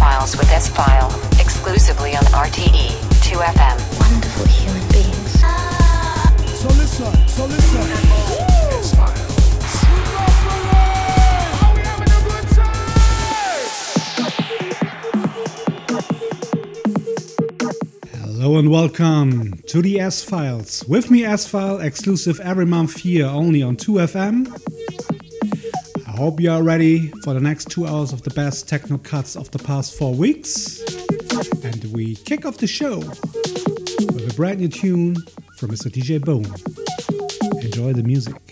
Files with S File, exclusively on RTE 2FM. Wonderful human beings. So listen, so listen. Hello and welcome to the S Files. With me, S File, exclusive every month here only on 2FM. Hope you are ready for the next two hours of the best techno cuts of the past four weeks. And we kick off the show with a brand new tune from Mr. DJ Bone. Enjoy the music.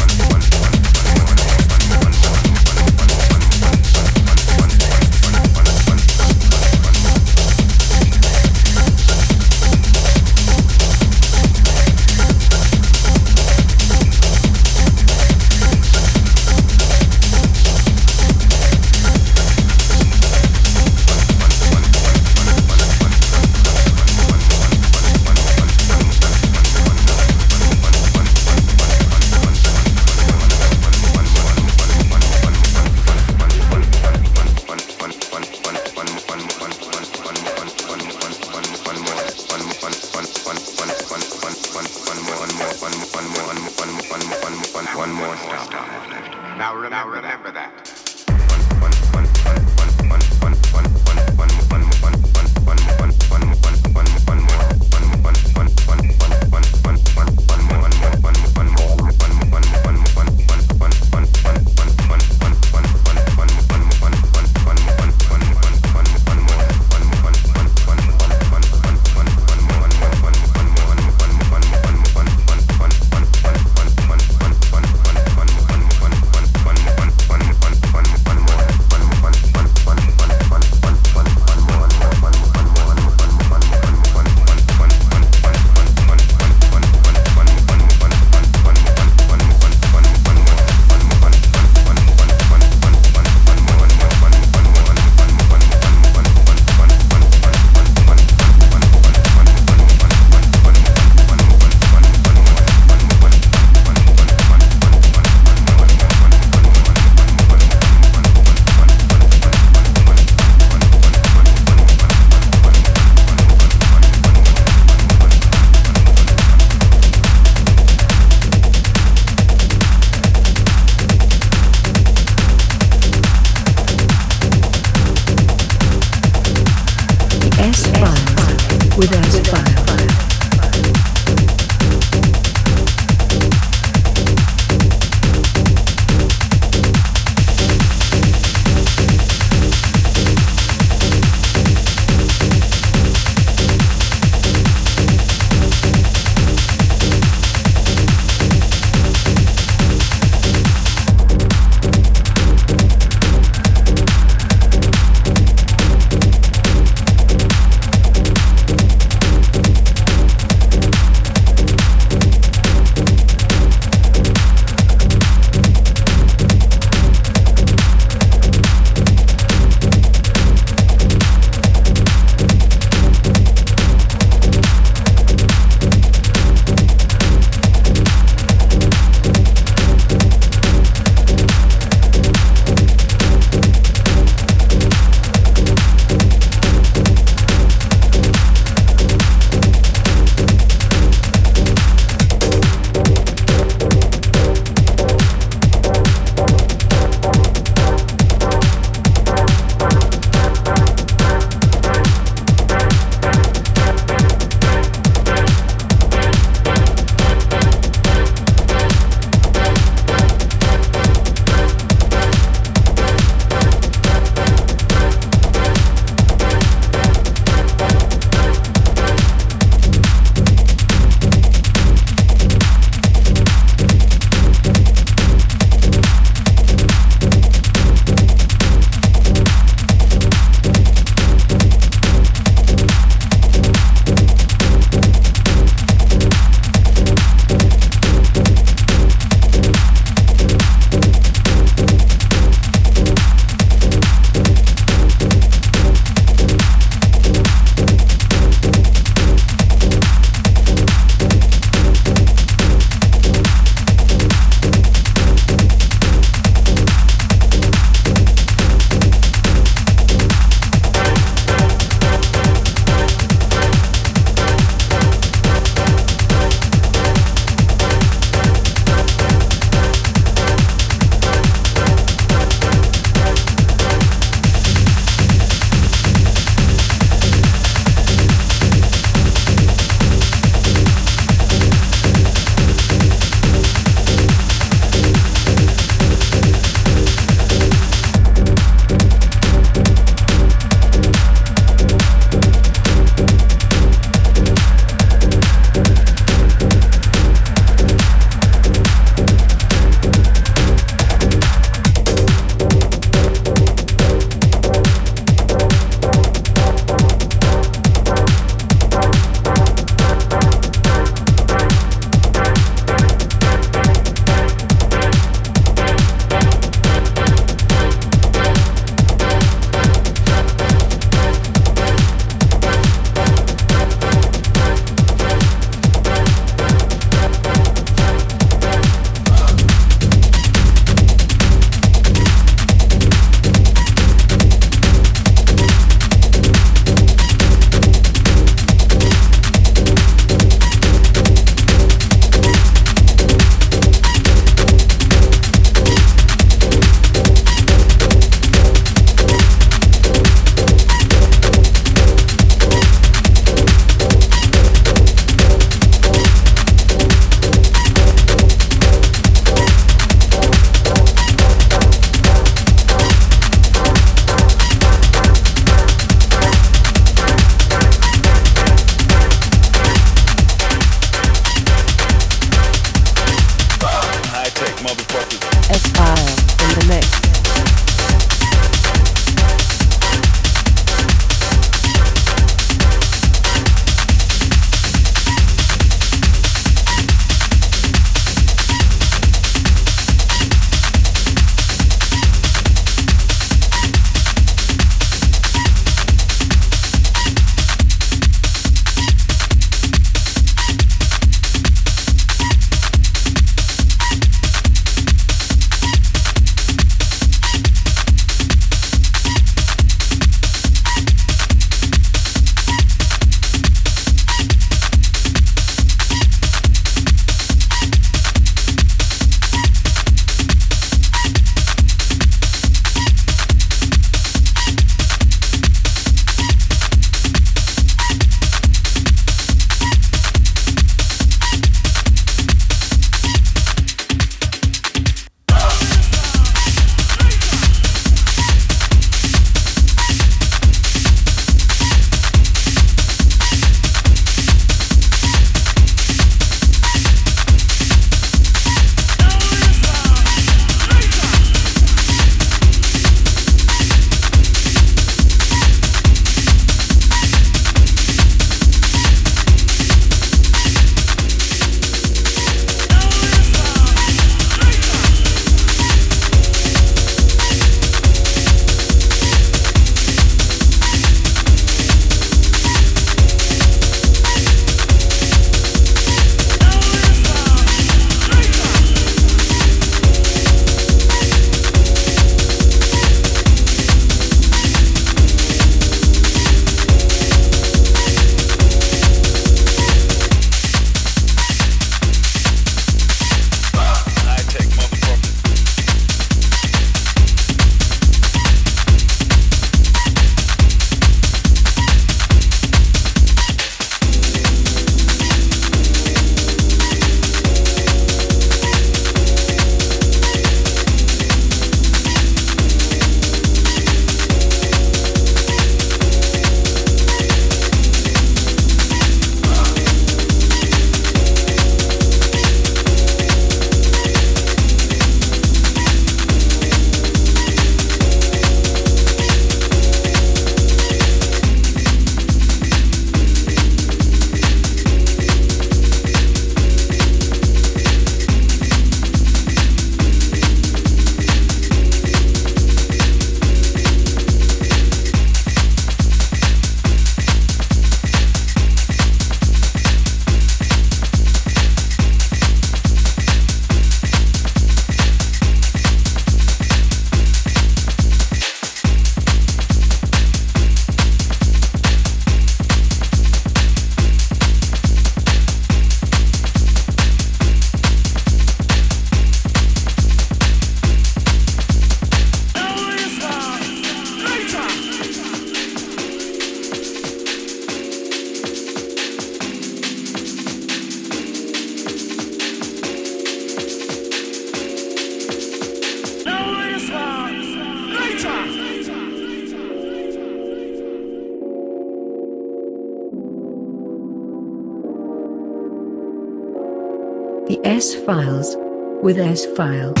Files with S File.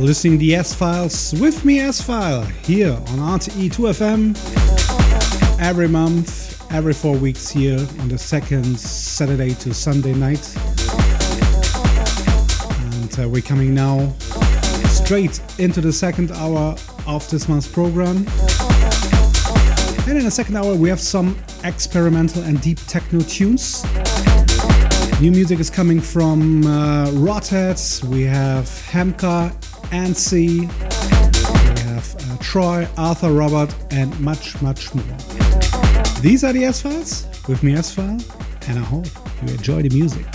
Listening the S Files with me, S File, here on RTE 2FM every month, every four weeks here on the second Saturday to Sunday night. And uh, we're coming now straight into the second hour of this month's program. And in the second hour, we have some experimental and deep techno tunes. New music is coming from uh, Rotheads, we have Hamka, Ansi, we have uh, Troy, Arthur Robert, and much, much more. These are the S Files with me, S File, and I hope you enjoy the music.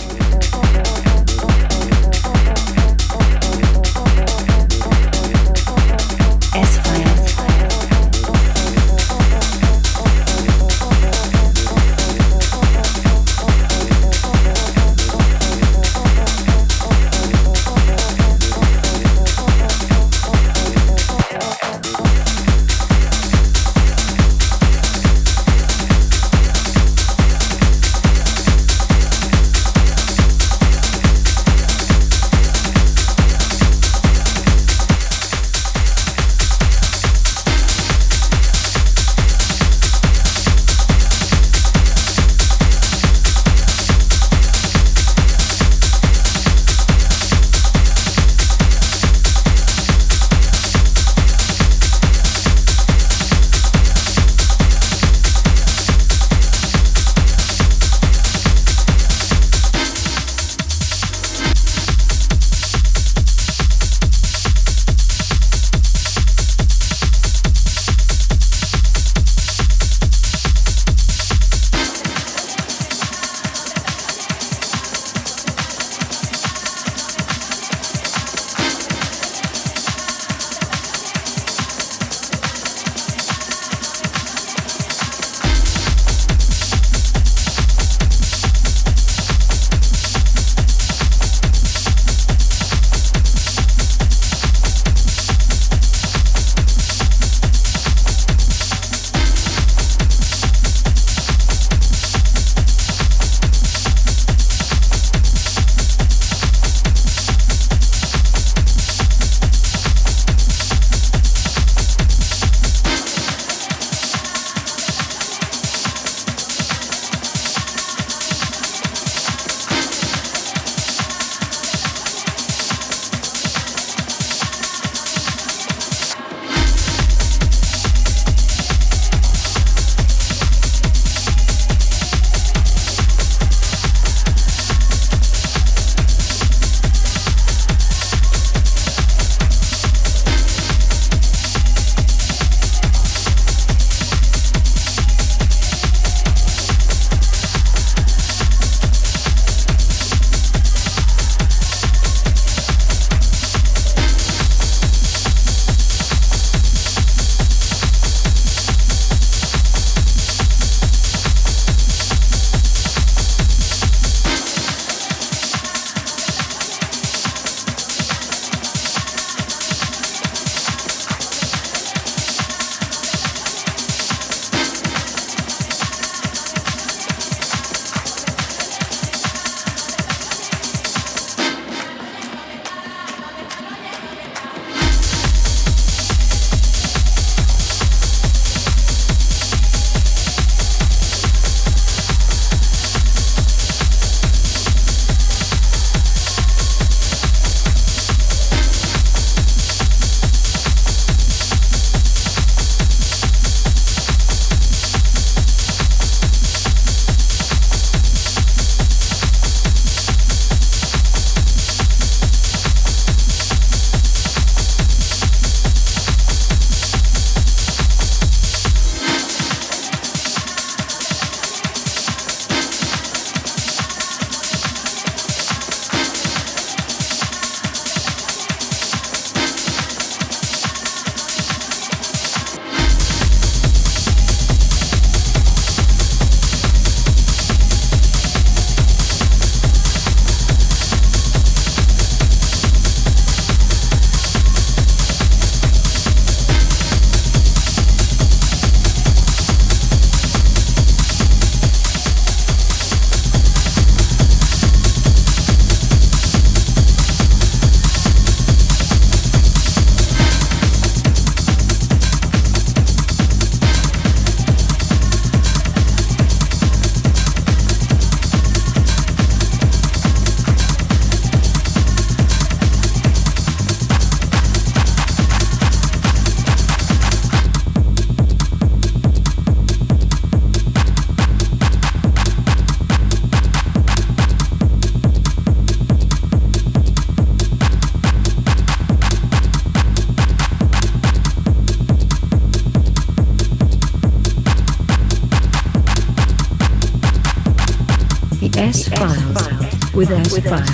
With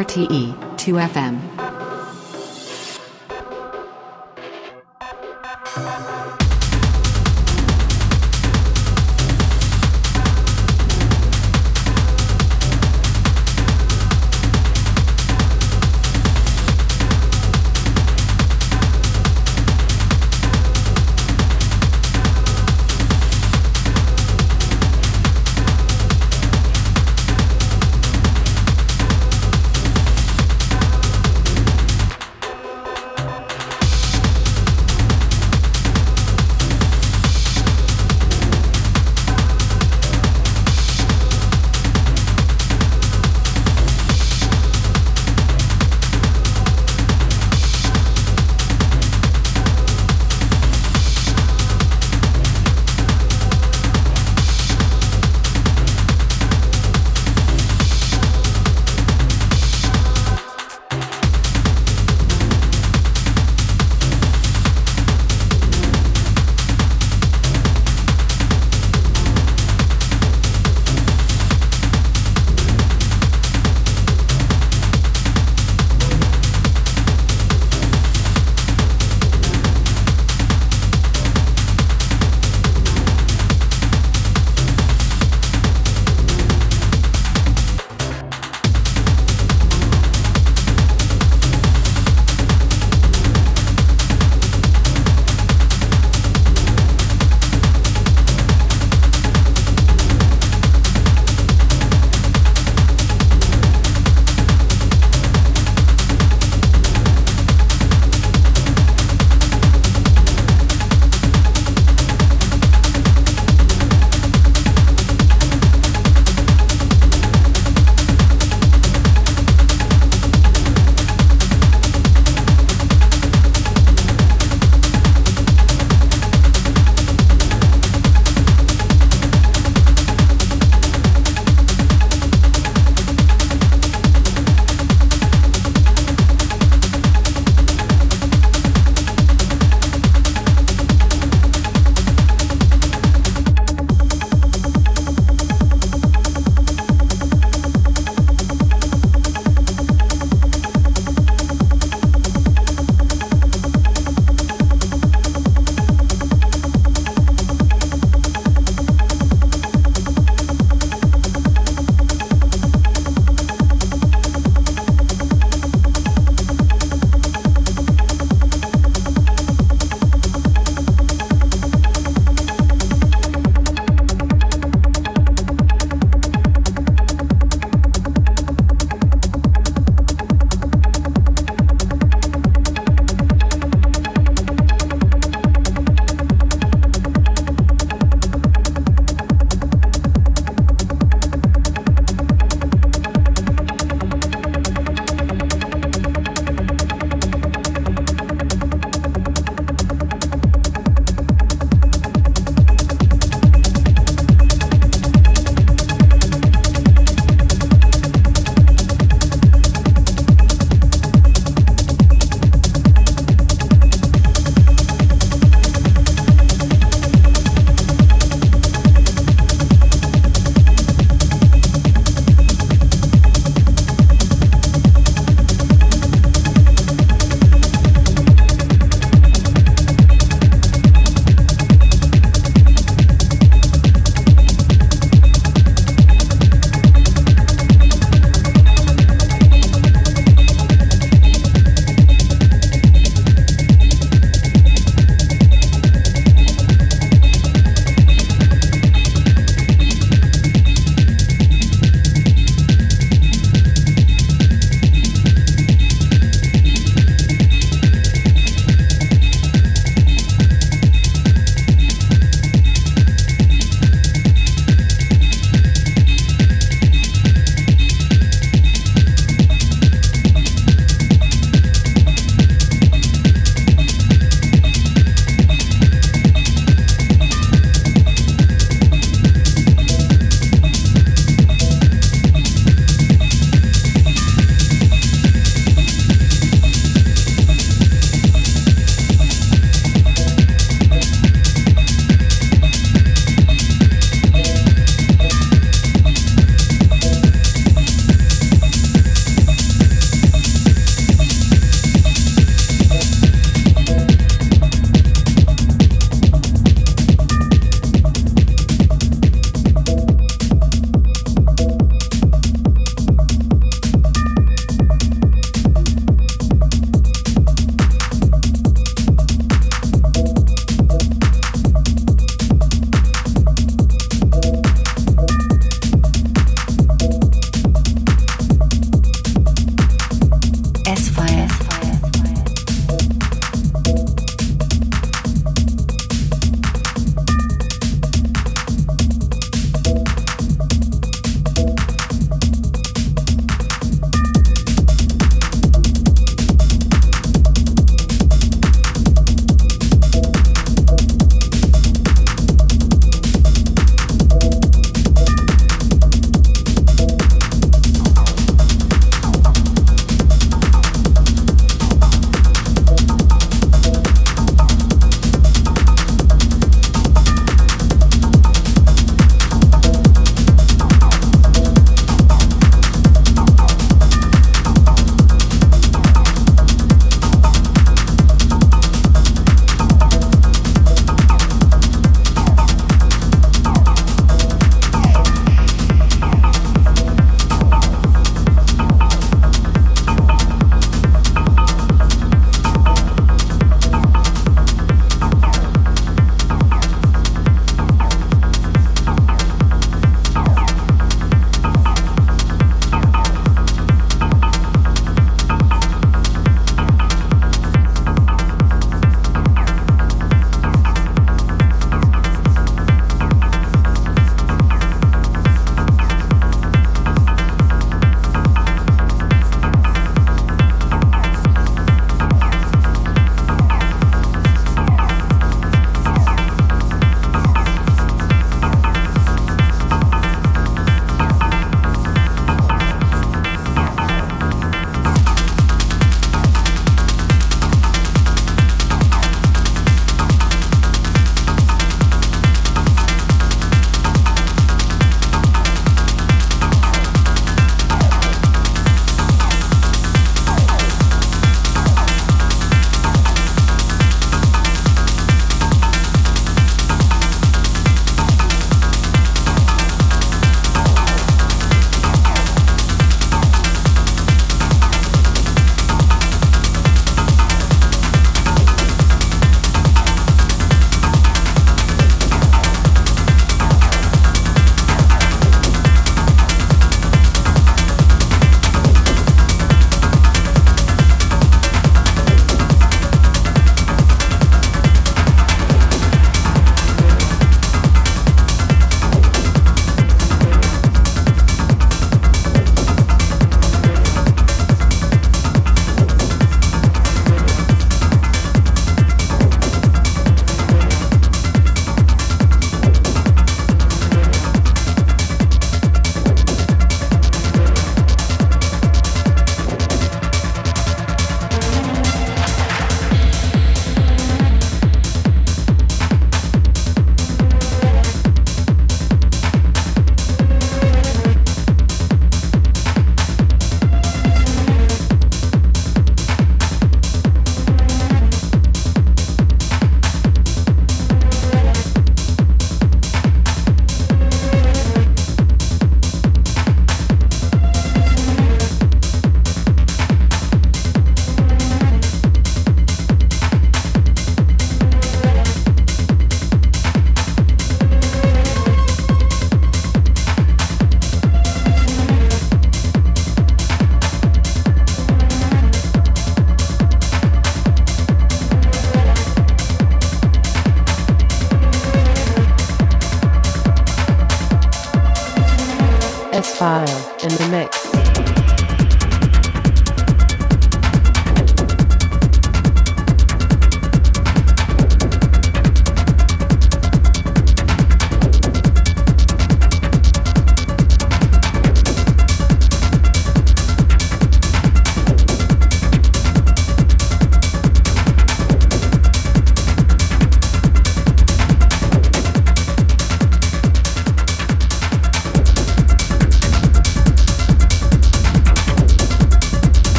RTE 2FM. S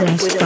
with S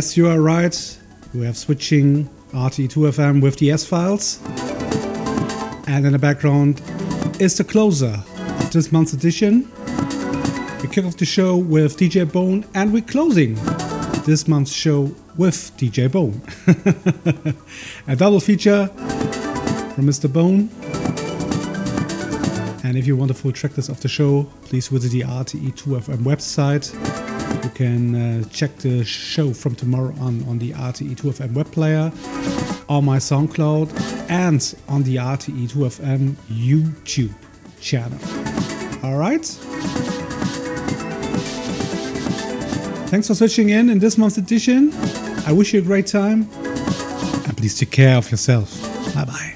Yes, you are right. We have switching RTE2FM with the S files. And in the background is the closer of this month's edition. We kick off the show with DJ Bone, and we're closing this month's show with DJ Bone. A double feature from Mr. Bone. And if you want a full track list of the show, please visit the RTE2FM website. Can uh, check the show from tomorrow on on the RTE2FM web player, on my SoundCloud, and on the RTE2FM YouTube channel. All right. Thanks for switching in in this month's edition. I wish you a great time, and please take care of yourself. Bye bye.